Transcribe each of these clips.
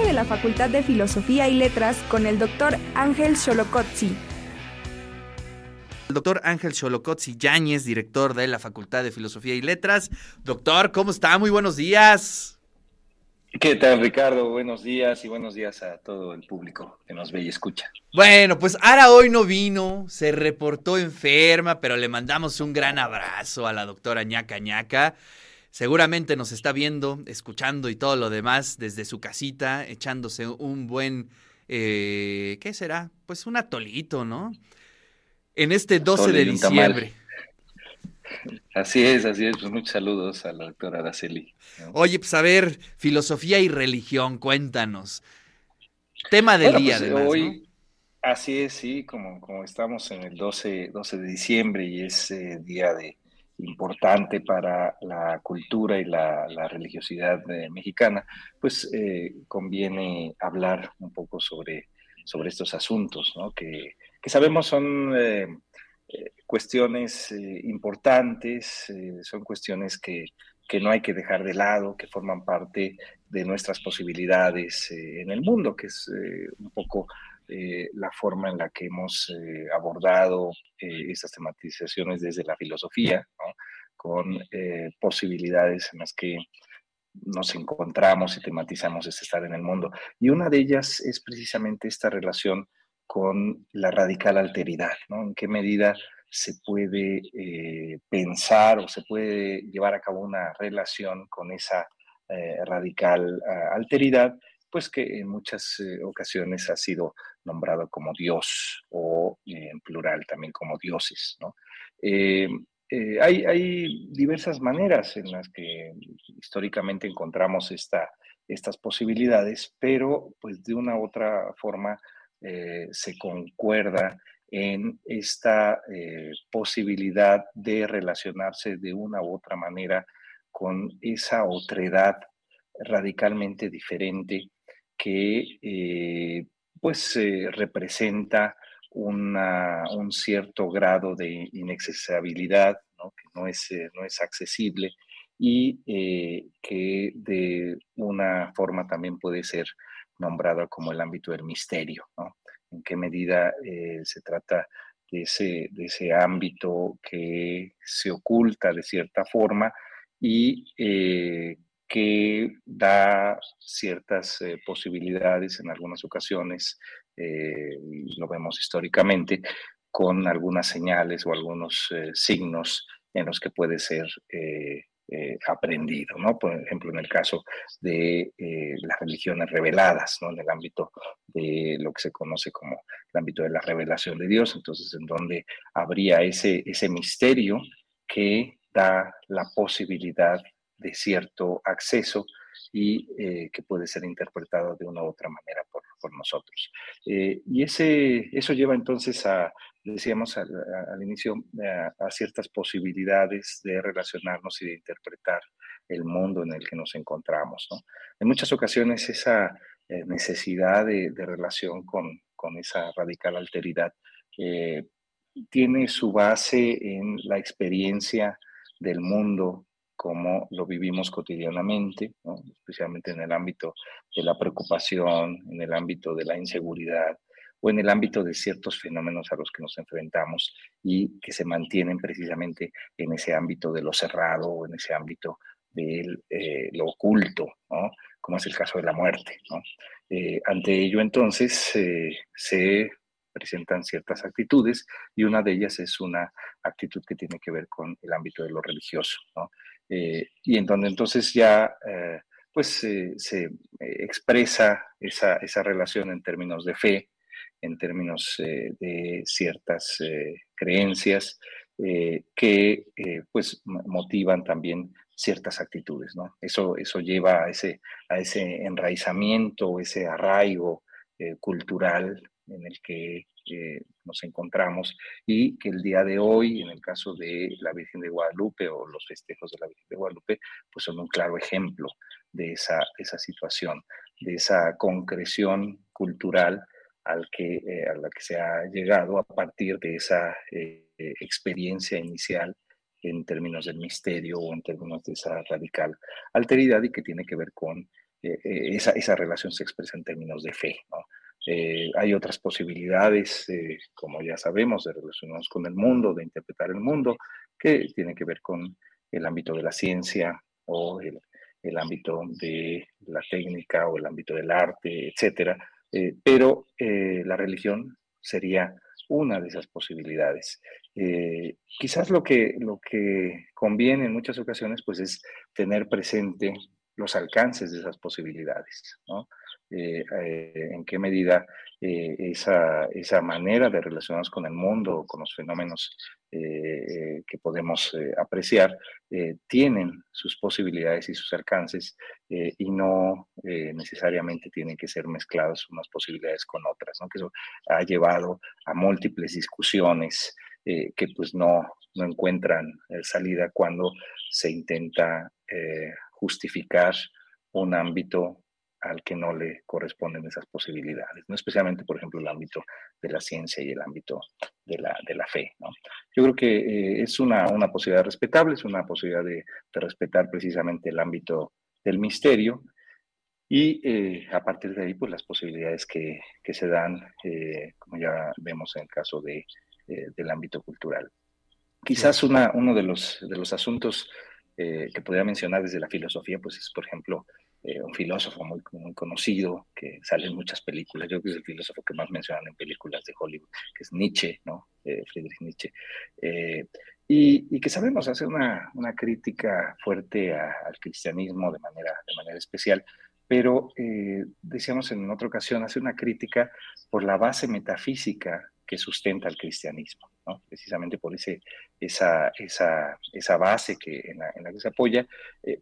de la Facultad de Filosofía y Letras con el doctor Ángel Xolocotzi. El doctor Ángel Xolocotzi Yáñez, director de la Facultad de Filosofía y Letras. Doctor, ¿cómo está? Muy buenos días. ¿Qué tal, Ricardo? Buenos días y buenos días a todo el público que nos ve y escucha. Bueno, pues Ara hoy no vino, se reportó enferma, pero le mandamos un gran abrazo a la doctora ñaca ñaca. Seguramente nos está viendo, escuchando y todo lo demás desde su casita, echándose un buen, eh, ¿qué será? Pues un atolito, ¿no? En este 12 de diciembre. Así es, así es. Pues muchos saludos a la doctora Araceli. Oye, pues a ver, filosofía y religión, cuéntanos. Tema del día, pues, hoy, Así es, sí, como, como estamos en el 12, 12 de diciembre y es eh, día de importante para la cultura y la, religiosidad mexicana, pues eh, conviene hablar un poco sobre, sobre estos asuntos, ¿no? que, que sabemos son eh, cuestiones eh, importantes, eh, son cuestiones que, que, no hay que dejar de lado, que forman parte de nuestras posibilidades en el mundo, que es un poco la forma en la que hemos abordado estas tematizaciones desde la filosofía, con posibilidades en las que nos encontramos y tematizamos este estar en el mundo. Y una de ellas es precisamente esta relación con la radical alteridad. En qué medida se puede eh, pensar o se puede llevar a cabo una relación con esa eh, radical ah, alteridad, pues que en muchas eh, ocasiones ha sido nombrado como Dios o en plural también como dioses, ¿no? hay, hay, diversas maneras en las que históricamente encontramos esta, estas posibilidades, pero pues de una u otra forma eh, se concuerda en esta eh, posibilidad de relacionarse de una u otra manera con esa otredad radicalmente diferente que eh, pues representa un cierto grado de inaccesibilidad, que no es, no es accesible y que de una forma también puede ser nombrado como el ámbito del misterio, ¿no? En qué medida eh, se trata de ese, de ese ámbito que se oculta de cierta forma y eh, que da ciertas eh, posibilidades en algunas ocasiones, lo vemos históricamente, con algunas señales o algunos signos en los que puede ser eh, aprendido, ¿no? Por ejemplo, en el caso de eh, las religiones reveladas, ¿no? En el ámbito de lo que se conoce como el ámbito de la revelación de Dios, entonces en donde habría ese, ese misterio que da la posibilidad de cierto acceso y eh, que puede ser interpretado de una u otra manera por, por nosotros. y ese, eso lleva entonces a decíamos al, inicio, eh, a, ciertas posibilidades de relacionarnos y de interpretar el mundo en el que nos encontramos. En muchas ocasiones esa eh, necesidad de, relación con, con, esa radical alteridad eh, tiene su base en la experiencia del mundo como lo vivimos cotidianamente, especialmente en el ámbito de la preocupación, en el ámbito de la inseguridad, o en el ámbito de ciertos fenómenos a los que nos enfrentamos y que se mantienen precisamente en ese ámbito de lo cerrado o en ese ámbito de eh, lo oculto, ¿no? como es el caso de la muerte. ¿no? Eh, ante ello, entonces, eh, se presentan ciertas actitudes y una de ellas es una actitud que tiene que ver con el ámbito de lo religioso. ¿no? Y en donde entonces ya pues se expresa esa, esa relación en términos de fe, en términos eh, de ciertas eh, creencias eh, que pues motivan también ciertas actitudes, ¿no? Eso, eso lleva a ese, a ese enraizamiento, ese arraigo cultural en el que nos encontramos y que el día de hoy, en el caso de la Virgen de Guadalupe o los festejos de la Virgen de Guadalupe, pues son un claro ejemplo de esa, esa situación, de esa concreción cultural al que, eh, a la que se ha llegado a partir de esa eh, experiencia inicial en términos del misterio o en términos de esa radical alteridad y que tiene que ver con esa, esa, relación se expresa en términos de fe. ¿no? Hay otras posibilidades, como ya sabemos, de relacionarnos con el mundo, de interpretar el mundo, que tienen que ver con el ámbito de la ciencia o el, ámbito de la técnica o el ámbito del arte, etcétera. pero la religión sería una de esas posibilidades. Eh, quizás lo que, lo que conviene en muchas ocasiones pues es tener presente los alcances de esas posibilidades, ¿no? Eh, eh, en qué medida eh, esa, esa, manera de relacionarnos con el mundo, con los fenómenos que podemos apreciar, tienen sus posibilidades y sus alcances y no necesariamente tienen que ser mezclados unas posibilidades con otras, ¿no? que eso ha llevado a múltiples discusiones que pues no, no encuentran salida cuando se intenta justificar un ámbito al que no le corresponden esas posibilidades, ¿no? especialmente, por ejemplo, el ámbito de la ciencia y el ámbito de la, de la fe. ¿no? Yo creo que eh, es una, una, posibilidad respetable, es una posibilidad de, de respetar precisamente el ámbito del misterio y eh, a partir de ahí, pues las posibilidades que, que se dan, eh, como ya vemos en el caso de, del ámbito cultural. Quizás una, uno de los, de los asuntos que podría mencionar desde la filosofía, pues es, por ejemplo, eh, un filósofo muy, muy conocido que sale en muchas películas, yo creo que es el filósofo que más mencionan en películas de Hollywood, que es Nietzsche, ¿no? Eh, Friedrich Nietzsche. Eh, y, y, que sabemos hacer una, una crítica fuerte al cristianismo de manera, de manera especial, pero decíamos en otra ocasión, hace una crítica por la base metafísica que sustenta el cristianismo, ¿no? precisamente por ese, esa, esa, esa base que, en, la, en la que se apoya,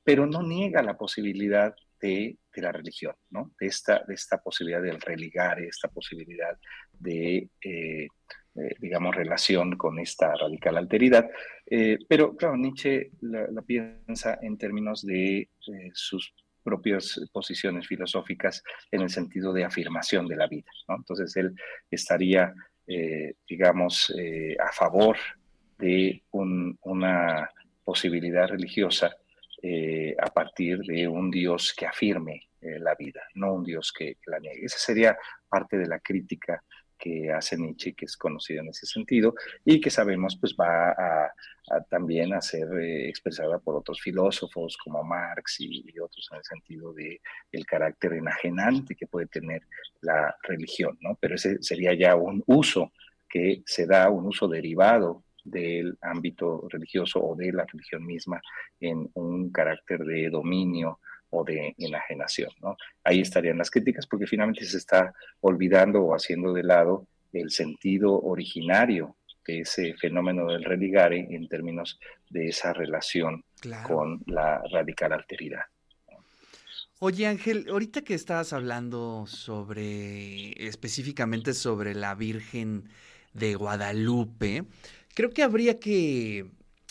pero no niega la posibilidad de, la religión, ¿no? de, esta, de esta posibilidad del religar, esta posibilidad de, eh, digamos, relación con esta radical alteridad. Eh, pero, claro, Nietzsche la, piensa en términos de eh, sus propias posiciones filosóficas en el sentido de afirmación de la vida. ¿no? Entonces, él estaría, digamos, a favor de una posibilidad religiosa eh, a partir de un Dios que afirme eh, la vida, no un Dios que, la niegue. Esa sería parte de la crítica que hace Nietzsche, que es conocida en ese sentido, y que sabemos pues va a, también a ser eh, expresada por otros filósofos como Marx y, otros en el sentido de el carácter enajenante que puede tener la religión, ¿no? Pero ese sería ya un uso que se da, un uso derivado del ámbito religioso o de la religión misma en un carácter de dominio o de enajenación. ¿no? Ahí estarían las críticas porque finalmente se está olvidando o haciendo de lado el sentido originario de ese fenómeno del religare en términos de esa relación con la radical alteridad. Oye Ángel, ahorita que estabas hablando sobre específicamente sobre la Virgen de Guadalupe, creo que habría que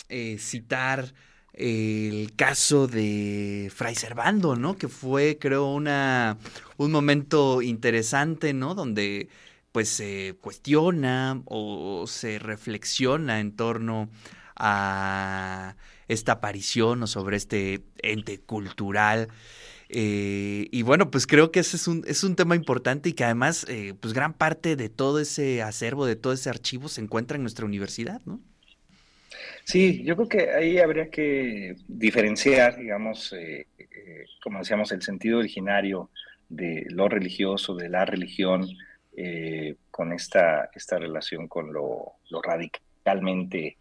eh, citar el caso de Fray Servando, ¿no? Que fue, creo, una, un momento interesante, ¿no? Donde pues se cuestiona o se reflexiona en torno a esta aparición o sobre este ente cultural. Eh, y bueno, pues creo que ese es un, es un tema importante y que además, eh, pues gran parte de todo ese acervo, de todo ese archivo se encuentra en nuestra universidad, ¿no? Sí, yo creo que ahí habría que diferenciar, digamos, eh, como decíamos, el sentido originario de lo religioso, de la religión, con esta, esta relación con lo, lo radicalmente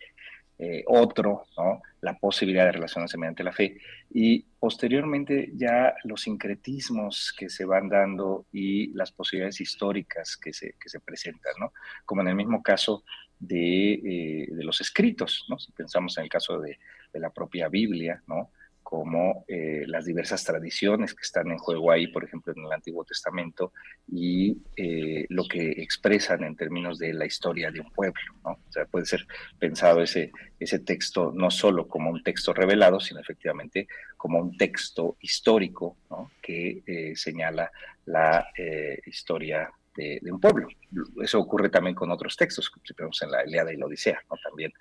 eh, otro, ¿no? la posibilidad de relacionarse mediante la fe. Y posteriormente ya los sincretismos que se van dando y las posibilidades históricas que se, que se presentan, ¿no? como en el mismo caso de, eh, de los escritos, ¿no? si pensamos en el caso de, de la propia Biblia, ¿no? Como eh, las diversas tradiciones que están en juego ahí, por ejemplo, en el Antiguo Testamento, y eh, lo que expresan en términos de la historia de un pueblo. ¿no? O sea, puede ser pensado ese, ese texto no solo como un texto revelado, sino efectivamente como un texto histórico ¿no? que eh, señala la historia de, un pueblo. Eso ocurre también con otros textos, si vemos en la Iliada y la Odisea, ¿no? también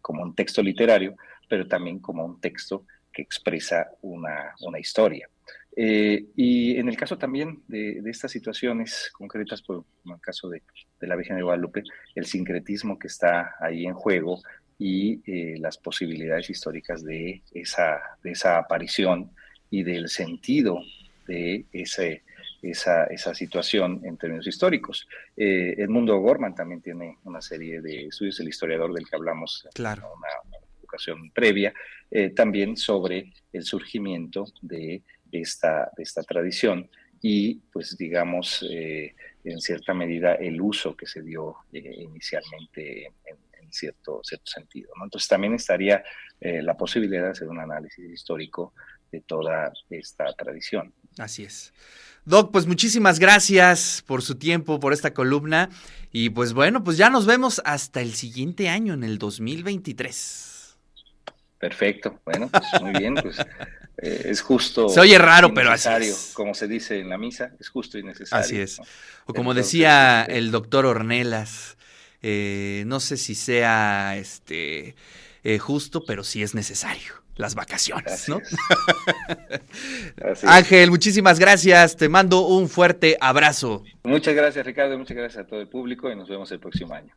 como un texto literario, pero también como un texto que expresa una, una historia. Eh, y en el caso también de, estas situaciones concretas, como en el caso de, la Virgen de Guadalupe, el sincretismo que está ahí en juego y eh, las posibilidades históricas de esa, de esa aparición y del sentido de ese, esa, esa situación en términos históricos. Eh, el mundo Gorman también tiene una serie de estudios, el historiador del que hablamos claro. una, educación previa, también sobre el surgimiento de esta, de esta tradición y pues digamos eh, en cierta medida el uso que se dio eh, inicialmente en, cierto, cierto sentido. Entonces también estaría eh, la posibilidad de hacer un análisis histórico de toda esta tradición. Así es. Doc, pues muchísimas gracias por su tiempo, por esta columna y pues bueno, pues ya nos vemos hasta el siguiente año, en el 2023. Perfecto, bueno, pues muy bien, pues eh, es justo. Se oye raro, pero así es. Como se dice en la misa, es justo y necesario. Así es. O como decía este el doctor Ornelas, eh, no sé si sea este eh, justo, pero sí es necesario. Las vacaciones, ¿no? Ángel, muchísimas gracias. Te mando un fuerte abrazo. Muchas gracias, Ricardo. Muchas gracias a todo el público y nos vemos el próximo año.